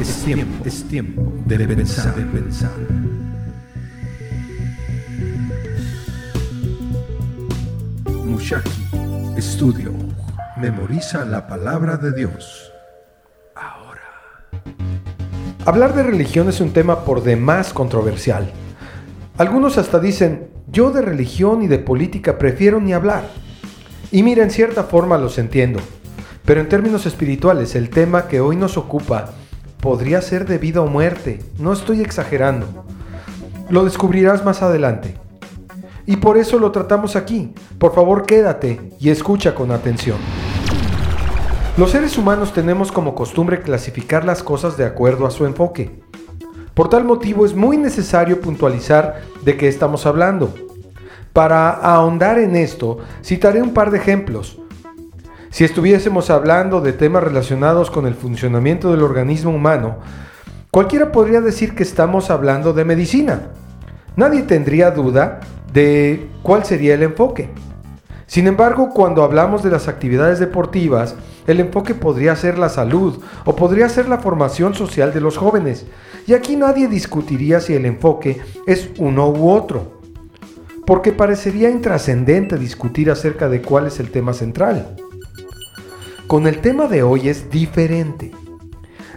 Es tiempo, es tiempo de pensar, de pensar. Mushaki Estudio. Memoriza la palabra de Dios. Ahora. Hablar de religión es un tema por demás controversial. Algunos hasta dicen, yo de religión y de política prefiero ni hablar. Y mira, en cierta forma los entiendo. Pero en términos espirituales, el tema que hoy nos ocupa podría ser de vida o muerte. No estoy exagerando. Lo descubrirás más adelante. Y por eso lo tratamos aquí. Por favor, quédate y escucha con atención. Los seres humanos tenemos como costumbre clasificar las cosas de acuerdo a su enfoque. Por tal motivo es muy necesario puntualizar de qué estamos hablando. Para ahondar en esto, citaré un par de ejemplos. Si estuviésemos hablando de temas relacionados con el funcionamiento del organismo humano, cualquiera podría decir que estamos hablando de medicina. Nadie tendría duda de cuál sería el enfoque. Sin embargo, cuando hablamos de las actividades deportivas, el enfoque podría ser la salud o podría ser la formación social de los jóvenes. Y aquí nadie discutiría si el enfoque es uno u otro, porque parecería intrascendente discutir acerca de cuál es el tema central. Con el tema de hoy es diferente.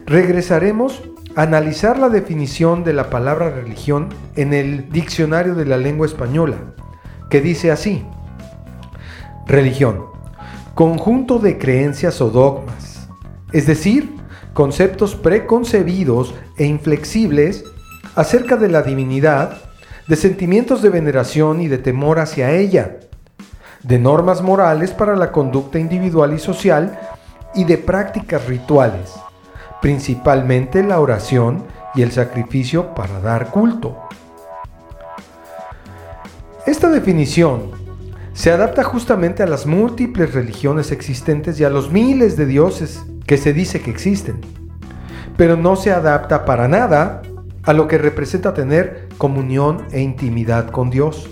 Regresaremos a analizar la definición de la palabra religión en el diccionario de la lengua española, que dice así, religión, conjunto de creencias o dogmas, es decir, conceptos preconcebidos e inflexibles acerca de la divinidad, de sentimientos de veneración y de temor hacia ella, de normas morales para la conducta individual y social y de prácticas rituales, principalmente la oración y el sacrificio para dar culto. Esta definición se adapta justamente a las múltiples religiones existentes y a los miles de dioses que se dice que existen, pero no se adapta para nada a lo que representa tener comunión e intimidad con Dios.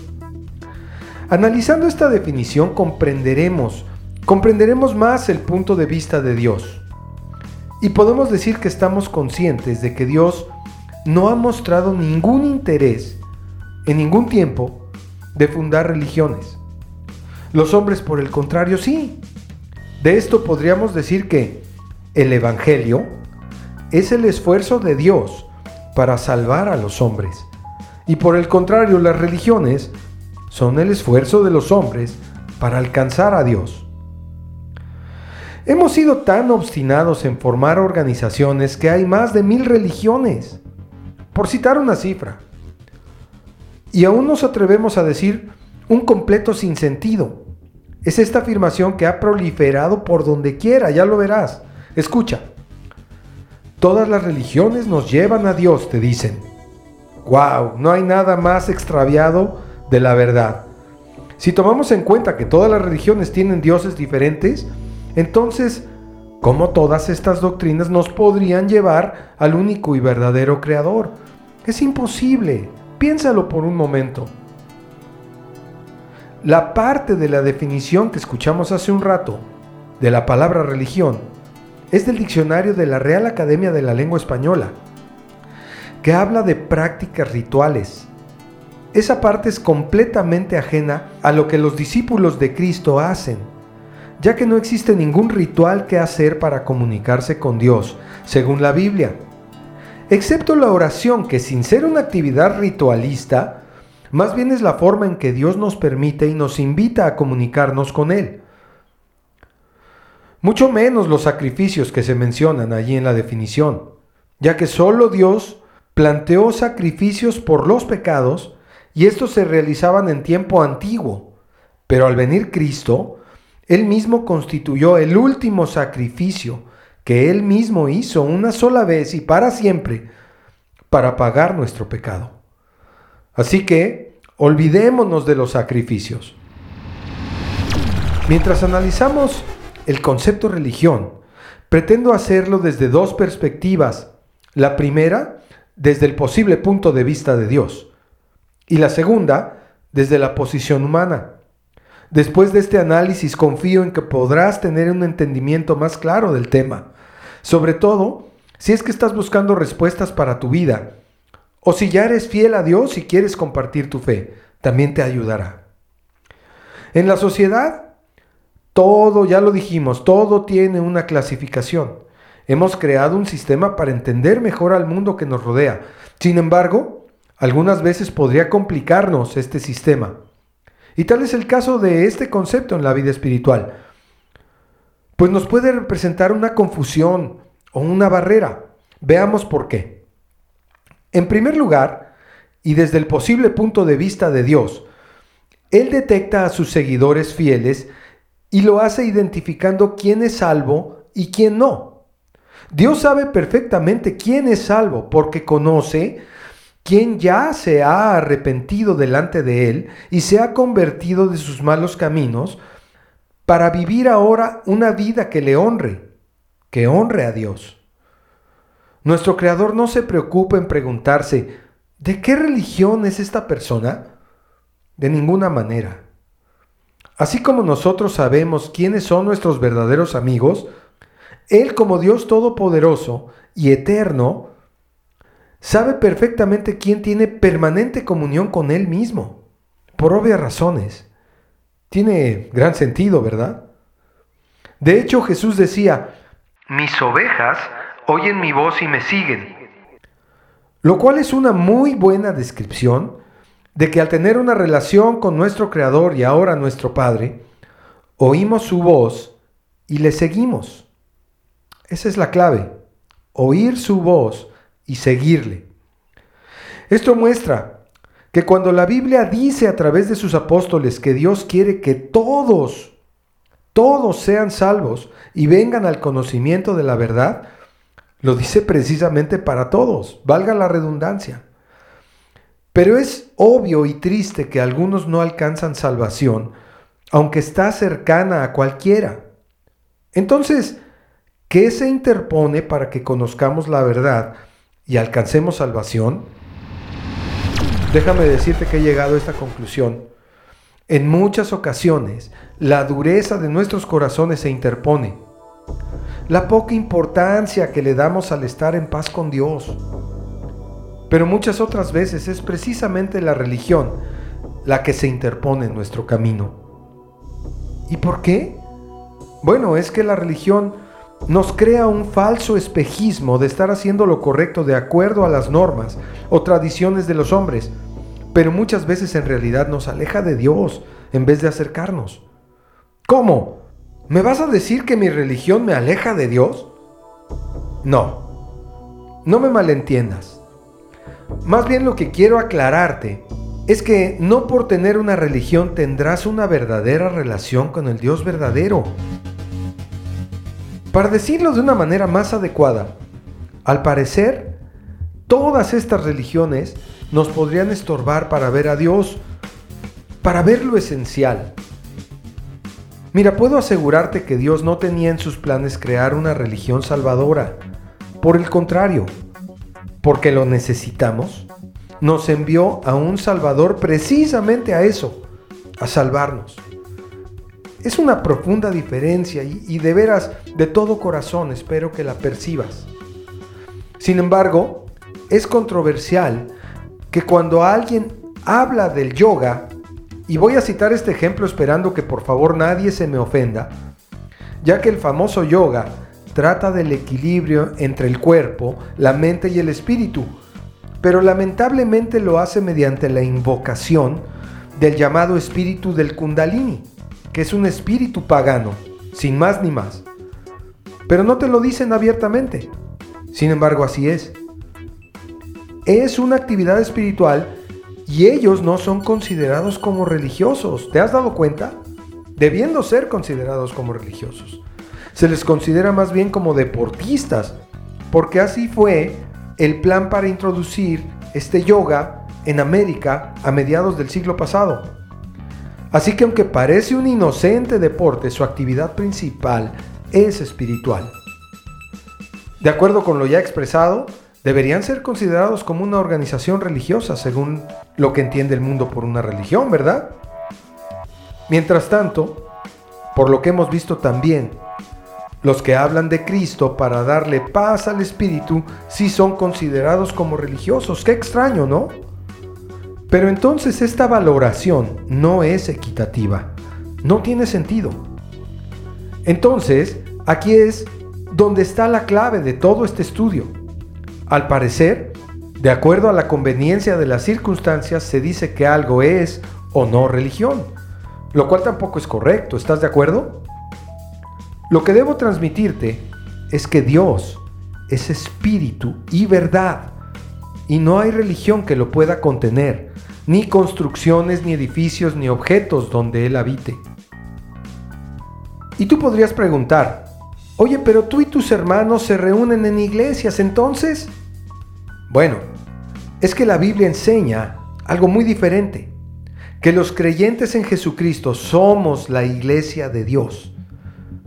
Analizando esta definición comprenderemos, comprenderemos más el punto de vista de Dios. Y podemos decir que estamos conscientes de que Dios no ha mostrado ningún interés en ningún tiempo de fundar religiones. Los hombres, por el contrario, sí. De esto podríamos decir que el Evangelio es el esfuerzo de Dios para salvar a los hombres. Y por el contrario, las religiones son el esfuerzo de los hombres para alcanzar a Dios. Hemos sido tan obstinados en formar organizaciones que hay más de mil religiones, por citar una cifra. Y aún nos atrevemos a decir un completo sinsentido. Es esta afirmación que ha proliferado por donde quiera, ya lo verás. Escucha. Todas las religiones nos llevan a Dios, te dicen. ¡Wow! No hay nada más extraviado de la verdad. Si tomamos en cuenta que todas las religiones tienen dioses diferentes, entonces, ¿cómo todas estas doctrinas nos podrían llevar al único y verdadero creador? Es imposible. Piénsalo por un momento. La parte de la definición que escuchamos hace un rato de la palabra religión es del diccionario de la Real Academia de la Lengua Española, que habla de prácticas rituales, esa parte es completamente ajena a lo que los discípulos de Cristo hacen, ya que no existe ningún ritual que hacer para comunicarse con Dios, según la Biblia, excepto la oración, que sin ser una actividad ritualista, más bien es la forma en que Dios nos permite y nos invita a comunicarnos con Él. Mucho menos los sacrificios que se mencionan allí en la definición, ya que solo Dios planteó sacrificios por los pecados y estos se realizaban en tiempo antiguo. Pero al venir Cristo, Él mismo constituyó el último sacrificio que Él mismo hizo una sola vez y para siempre para pagar nuestro pecado. Así que olvidémonos de los sacrificios. Mientras analizamos el concepto religión, pretendo hacerlo desde dos perspectivas. La primera, desde el posible punto de vista de Dios y la segunda desde la posición humana. Después de este análisis confío en que podrás tener un entendimiento más claro del tema, sobre todo si es que estás buscando respuestas para tu vida, o si ya eres fiel a Dios y quieres compartir tu fe, también te ayudará. En la sociedad, todo, ya lo dijimos, todo tiene una clasificación. Hemos creado un sistema para entender mejor al mundo que nos rodea. Sin embargo, algunas veces podría complicarnos este sistema. Y tal es el caso de este concepto en la vida espiritual. Pues nos puede representar una confusión o una barrera. Veamos por qué. En primer lugar, y desde el posible punto de vista de Dios, Él detecta a sus seguidores fieles y lo hace identificando quién es salvo y quién no. Dios sabe perfectamente quién es salvo porque conoce quién ya se ha arrepentido delante de Él y se ha convertido de sus malos caminos para vivir ahora una vida que le honre, que honre a Dios. Nuestro Creador no se preocupa en preguntarse, ¿de qué religión es esta persona? De ninguna manera. Así como nosotros sabemos quiénes son nuestros verdaderos amigos, Él como Dios Todopoderoso y Eterno, sabe perfectamente quién tiene permanente comunión con Él mismo, por obvias razones. Tiene gran sentido, ¿verdad? De hecho, Jesús decía, mis ovejas oyen mi voz y me siguen. Lo cual es una muy buena descripción de que al tener una relación con nuestro Creador y ahora nuestro Padre, oímos su voz y le seguimos. Esa es la clave, oír su voz y seguirle. Esto muestra que cuando la Biblia dice a través de sus apóstoles que Dios quiere que todos, todos sean salvos y vengan al conocimiento de la verdad, lo dice precisamente para todos, valga la redundancia. Pero es obvio y triste que algunos no alcanzan salvación, aunque está cercana a cualquiera. Entonces, ¿qué se interpone para que conozcamos la verdad y alcancemos salvación? Déjame decirte que he llegado a esta conclusión. En muchas ocasiones, la dureza de nuestros corazones se interpone la poca importancia que le damos al estar en paz con Dios. Pero muchas otras veces es precisamente la religión la que se interpone en nuestro camino. ¿Y por qué? Bueno, es que la religión nos crea un falso espejismo de estar haciendo lo correcto de acuerdo a las normas o tradiciones de los hombres, pero muchas veces en realidad nos aleja de Dios en vez de acercarnos. ¿Cómo? ¿Me vas a decir que mi religión me aleja de Dios? No, no me malentiendas. Más bien lo que quiero aclararte es que no por tener una religión tendrás una verdadera relación con el Dios verdadero. Para decirlo de una manera más adecuada, al parecer, todas estas religiones nos podrían estorbar para ver a Dios, para ver lo esencial, Mira, puedo asegurarte que Dios no tenía en sus planes crear una religión salvadora. Por el contrario, porque lo necesitamos, nos envió a un Salvador precisamente a eso, a salvarnos. Es una profunda diferencia y, de veras, de todo corazón, espero que la percibas. Sin embargo, es controversial que cuando alguien habla del yoga, y voy a citar este ejemplo esperando que por favor nadie se me ofenda, ya que el famoso yoga trata del equilibrio entre el cuerpo, la mente y el espíritu, pero lamentablemente lo hace mediante la invocación del llamado espíritu del kundalini, que es un espíritu pagano, sin más ni más. Pero no te lo dicen abiertamente. Sin embargo, así es. Es una actividad espiritual y ellos no son considerados como religiosos. ¿Te has dado cuenta? Debiendo ser considerados como religiosos. Se les considera más bien como deportistas, porque así fue el plan para introducir este yoga en América a mediados del siglo pasado. Así que aunque parece un inocente deporte, su actividad principal es espiritual. De acuerdo con lo ya expresado, deberían ser considerados como una organización religiosa según lo que entiende el mundo por una religión, ¿verdad? Mientras tanto, por lo que hemos visto también, Los que hablan de Cristo para darle paz al Espíritu sí son considerados como religiosos. Qué extraño, ¿no? Pero entonces esta valoración no es equitativa. No tiene sentido. Entonces, aquí es donde está la clave de todo este estudio. Al parecer, de acuerdo a la conveniencia de las circunstancias, se dice que algo es o no religión, lo cual tampoco es correcto, ¿estás de acuerdo? Lo que debo transmitirte es que Dios es espíritu y verdad, y no hay religión que lo pueda contener, ni construcciones, ni edificios, ni objetos donde Él habite. Y tú podrías preguntar, oye, pero tú y tus hermanos se reúnen en iglesias, entonces... Bueno, es que la Biblia enseña algo muy diferente, que los creyentes en Jesucristo somos la iglesia de Dios,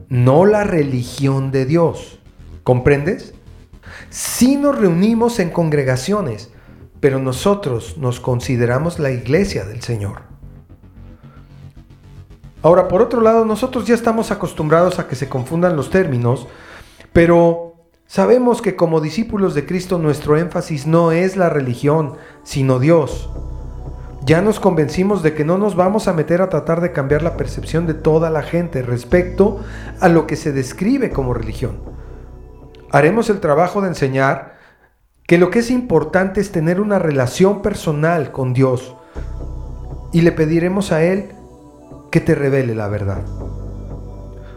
no la religión de Dios. ¿Comprendes? Sí nos reunimos en congregaciones, pero nosotros nos consideramos la iglesia del Señor. Ahora, por otro lado, nosotros ya estamos acostumbrados a que se confundan los términos, pero sabemos que como discípulos de Cristo nuestro énfasis no es la religión, sino Dios. Ya nos convencimos de que no nos vamos a meter a tratar de cambiar la percepción de toda la gente respecto a lo que se describe como religión. Haremos el trabajo de enseñar que lo que es importante es tener una relación personal con Dios y le pediremos a Él que te revele la verdad.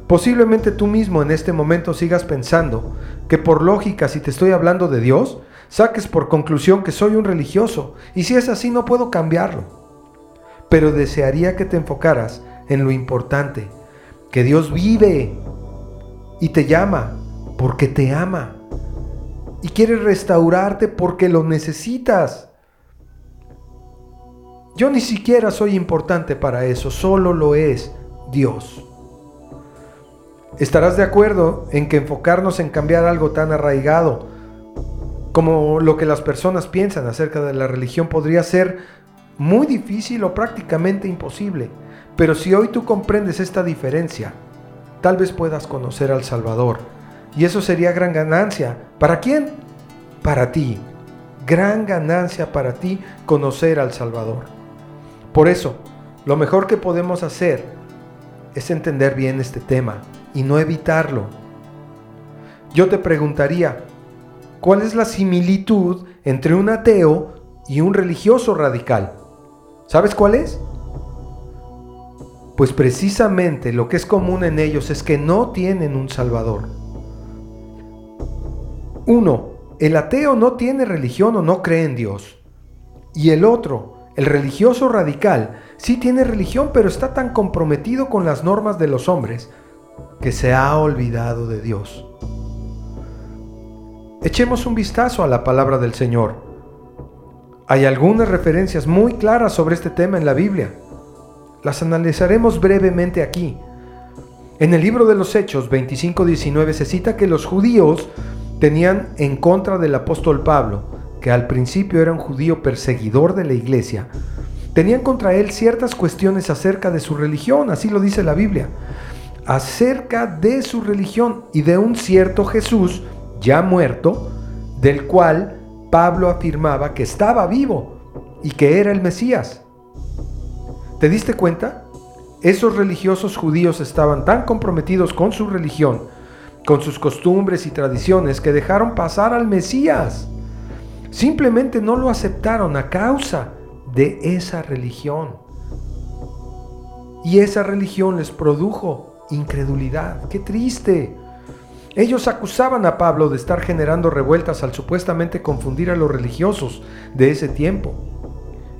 Posiblemente tú mismo en este momento sigas pensando que por lógica si te estoy hablando de Dios, saques por conclusión que soy un religioso y si es así no puedo cambiarlo. Pero desearía que te enfocaras en lo importante, que Dios vive y te llama porque te ama y quiere restaurarte porque lo necesitas. Yo ni siquiera soy importante para eso, solo lo es Dios. Estarás de acuerdo en que enfocarnos en cambiar algo tan arraigado como lo que las personas piensan acerca de la religión podría ser muy difícil o prácticamente imposible. Pero si hoy tú comprendes esta diferencia, tal vez puedas conocer al Salvador. Y eso sería gran ganancia. ¿Para quién? Para ti. Gran ganancia para ti conocer al Salvador. Por eso, lo mejor que podemos hacer es entender bien este tema y no evitarlo. Yo te preguntaría, ¿cuál es la similitud entre un ateo y un religioso radical? ¿Sabes cuál es? Pues precisamente lo que es común en ellos es que no tienen un Salvador. Uno, el ateo no tiene religión o no cree en Dios. Y el otro, el religioso radical sí tiene religión, pero está tan comprometido con las normas de los hombres que se ha olvidado de Dios. Echemos un vistazo a la palabra del Señor. Hay algunas referencias muy claras sobre este tema en la Biblia. Las analizaremos brevemente aquí. En el libro de los Hechos 25-19 se cita que los judíos tenían en contra del apóstol Pablo que al principio era un judío perseguidor de la iglesia, tenían contra él ciertas cuestiones acerca de su religión, así lo dice la Biblia, acerca de su religión y de un cierto Jesús ya muerto, del cual Pablo afirmaba que estaba vivo y que era el Mesías. ¿Te diste cuenta? Esos religiosos judíos estaban tan comprometidos con su religión, con sus costumbres y tradiciones, que dejaron pasar al Mesías. Simplemente no lo aceptaron a causa de esa religión. Y esa religión les produjo incredulidad. ¡Qué triste! Ellos acusaban a Pablo de estar generando revueltas al supuestamente confundir a los religiosos de ese tiempo,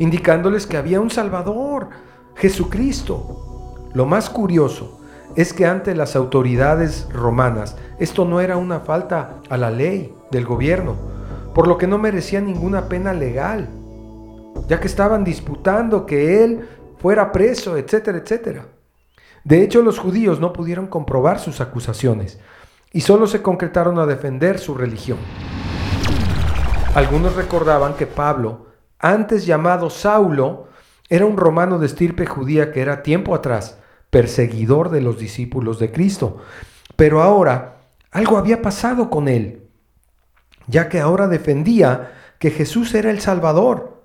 indicándoles que había un Salvador, Jesucristo. Lo más curioso es que ante las autoridades romanas esto no era una falta a la ley del gobierno, por lo que no merecía ninguna pena legal, ya que estaban disputando que él fuera preso, etcétera, etcétera. De hecho, los judíos no pudieron comprobar sus acusaciones y solo se concretaron a defender su religión. Algunos recordaban que Pablo, antes llamado Saulo, era un romano de estirpe judía que era tiempo atrás perseguidor de los discípulos de Cristo, Pero ahora algo había pasado con él, ya que ahora defendía que Jesús era el Salvador,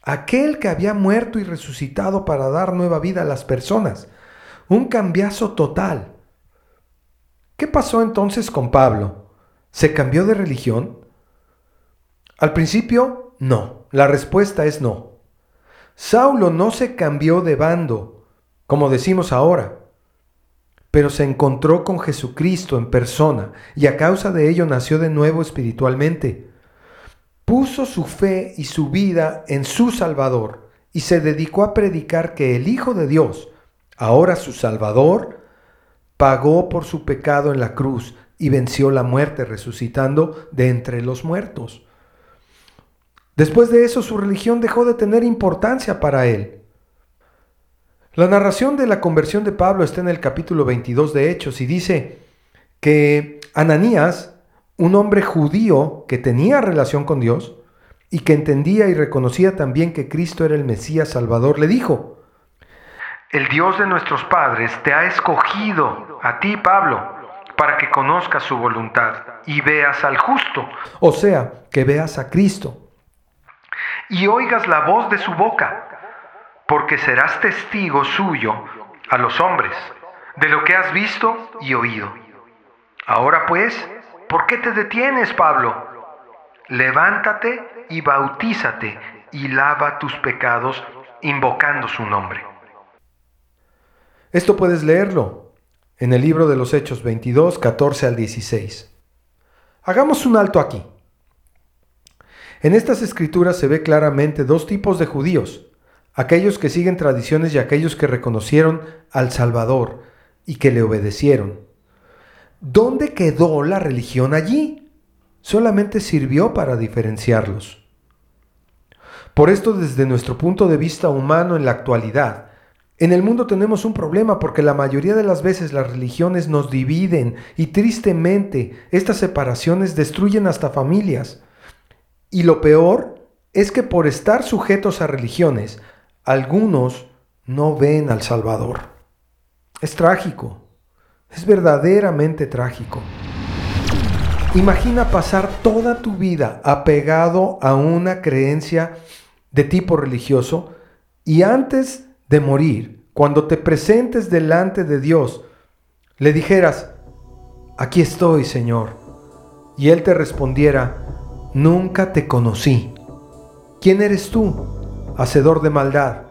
aquel que había muerto y resucitado para dar nueva vida a las personas. Un cambiazo total. ¿Qué pasó entonces con Pablo? ¿Se cambió de religión? Al principio, no. La respuesta es no. Saulo no se cambió de bando, como decimos ahora, pero se encontró con Jesucristo en persona y a causa de ello nació de nuevo espiritualmente. Puso su fe y su vida en su Salvador y se dedicó a predicar que el Hijo de Dios, ahora su Salvador, pagó por su pecado en la cruz y venció la muerte resucitando de entre los muertos. Después de eso su religión dejó de tener importancia para él. La narración de la conversión de Pablo está en el capítulo 22 de Hechos y dice que Ananías, un hombre judío que tenía relación con Dios y que entendía y reconocía también que Cristo era el Mesías Salvador, le dijo, el Dios de nuestros padres te ha escogido a ti, Pablo, para que conozcas su voluntad y veas al justo, o sea, que veas a Cristo. Y oigas la voz de su boca, porque serás testigo suyo a los hombres de lo que has visto y oído. Ahora pues, ¿por qué te detienes, Pablo? Levántate y bautízate y lava tus pecados invocando su nombre. Esto puedes leerlo en el libro de los Hechos 22, 14 al 16. Hagamos un alto aquí. En estas escrituras se ve claramente dos tipos de judíos, aquellos que siguen tradiciones y aquellos que reconocieron al Salvador y que le obedecieron. ¿Dónde quedó la religión allí? Solamente sirvió para diferenciarlos. Por esto, desde nuestro punto de vista humano en la actualidad, en el mundo tenemos un problema porque la mayoría de las veces las religiones nos dividen y tristemente estas separaciones destruyen hasta familias. Y lo peor es que por estar sujetos a religiones, algunos no ven al Salvador. Es trágico, es verdaderamente trágico. Imagina pasar toda tu vida apegado a una creencia de tipo religioso y antes de morir, cuando te presentes delante de Dios, le dijeras, aquí estoy, Señor, y Él te respondiera, Nunca te conocí. ¿Quién eres tú, hacedor de maldad?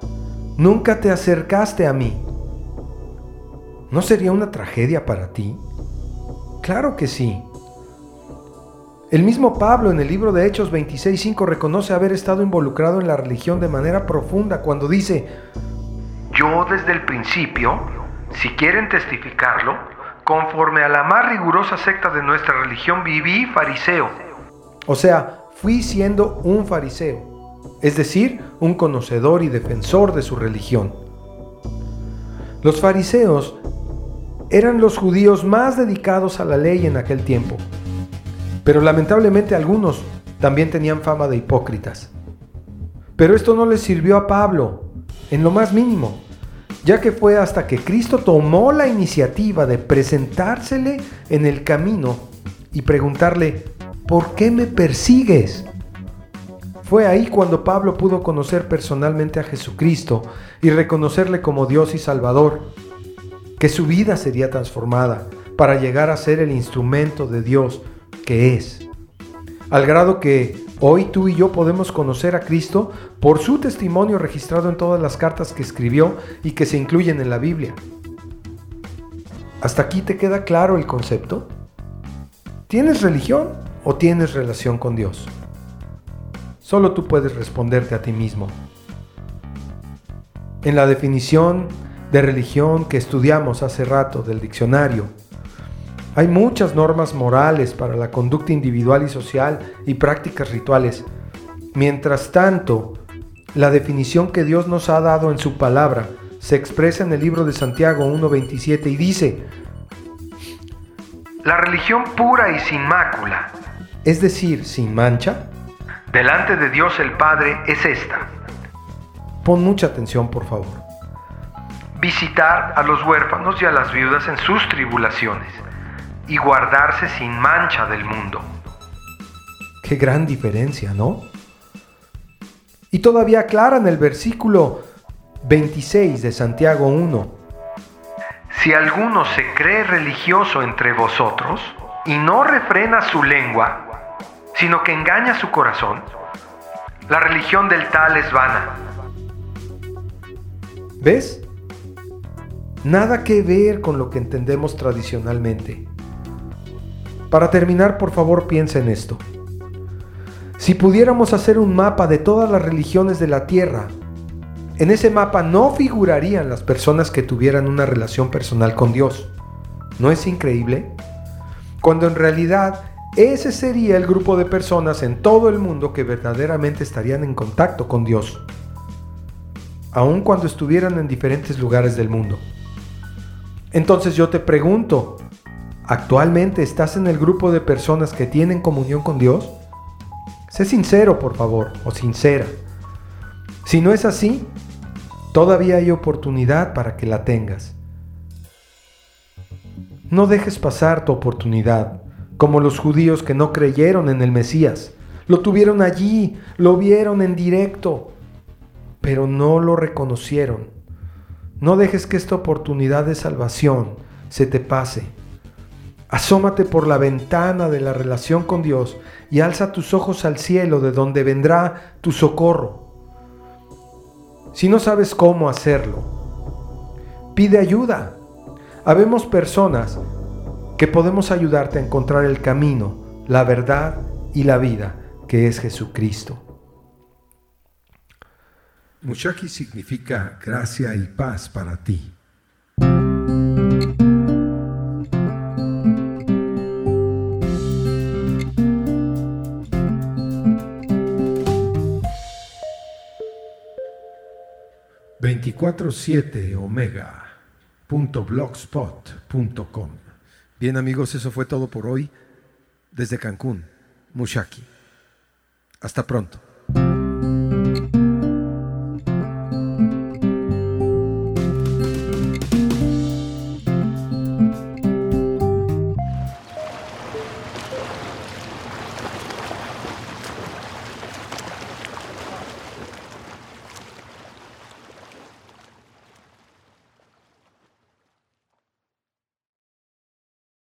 Nunca te acercaste a mí. ¿No sería una tragedia para ti? Claro que sí. El mismo Pablo en el libro de Hechos 26.5 reconoce haber estado involucrado en la religión de manera profunda cuando dice, yo desde el principio, si quieren testificarlo, conforme a la más rigurosa secta de nuestra religión viví fariseo o sea, fui siendo un fariseo, es decir, un conocedor y defensor de su religión. Los fariseos eran los judíos más dedicados a la ley en aquel tiempo, pero lamentablemente algunos también tenían fama de hipócritas. Pero esto no les sirvió a Pablo, en lo más mínimo, ya que fue hasta que Cristo tomó la iniciativa de presentársele en el camino y preguntarle, ¿por qué me persigues? Fue ahí cuando Pablo pudo conocer personalmente a Jesucristo y reconocerle como Dios y Salvador, que su vida sería transformada para llegar a ser el instrumento de Dios que es. Al grado que hoy tú y yo podemos conocer a Cristo por su testimonio registrado en todas las cartas que escribió y que se incluyen en la Biblia. ¿Hasta aquí te queda claro el concepto? ¿Tienes religión? o tienes relación con Dios? Solo tú puedes responderte a ti mismo. En la definición de religión que estudiamos hace rato del diccionario, hay muchas normas morales para la conducta individual y social y prácticas rituales. Mientras tanto, la definición que Dios nos ha dado en su palabra se expresa en el libro de Santiago 1.27 y dice, la religión pura y sin mácula es decir, sin mancha, delante de Dios el Padre es esta. Pon mucha atención, por favor. Visitar a los huérfanos y a las viudas en sus tribulaciones, y guardarse sin mancha del mundo. Qué gran diferencia, ¿no? Y todavía aclara en el versículo 26 de Santiago 1. Si alguno se cree religioso entre vosotros y no refrena su lengua, sino que engaña su corazón, la religión del tal es vana. ¿Ves? Nada que ver con lo que entendemos tradicionalmente. Para terminar, por favor, piensa en esto. Si pudiéramos hacer un mapa de todas las religiones de la Tierra, en ese mapa no figurarían las personas que tuvieran una relación personal con Dios. ¿No es increíble? Cuando en realidad ese sería el grupo de personas en todo el mundo que verdaderamente estarían en contacto con Dios, aun cuando estuvieran en diferentes lugares del mundo. Entonces yo te pregunto, ¿Actualmente estás en el grupo de personas que tienen comunión con Dios? Sé sincero, por favor, o sincera. Si no es así, todavía hay oportunidad para que la tengas. No dejes pasar tu oportunidad, como los judíos que no creyeron en el Mesías. Lo tuvieron allí, lo vieron en directo, pero no lo reconocieron. No dejes que esta oportunidad de salvación se te pase. Asómate por la ventana de la relación con Dios y alza tus ojos al cielo de donde vendrá tu socorro. Si no sabes cómo hacerlo, pide ayuda. Habemos personas que podemos ayudarte a encontrar el camino, la verdad y la vida, que es Jesucristo. Mushaki significa gracia y paz para ti. 247 omega.blogspot.com. Bien amigos, eso fue todo por hoy desde Cancún, Mushaki. Hasta pronto.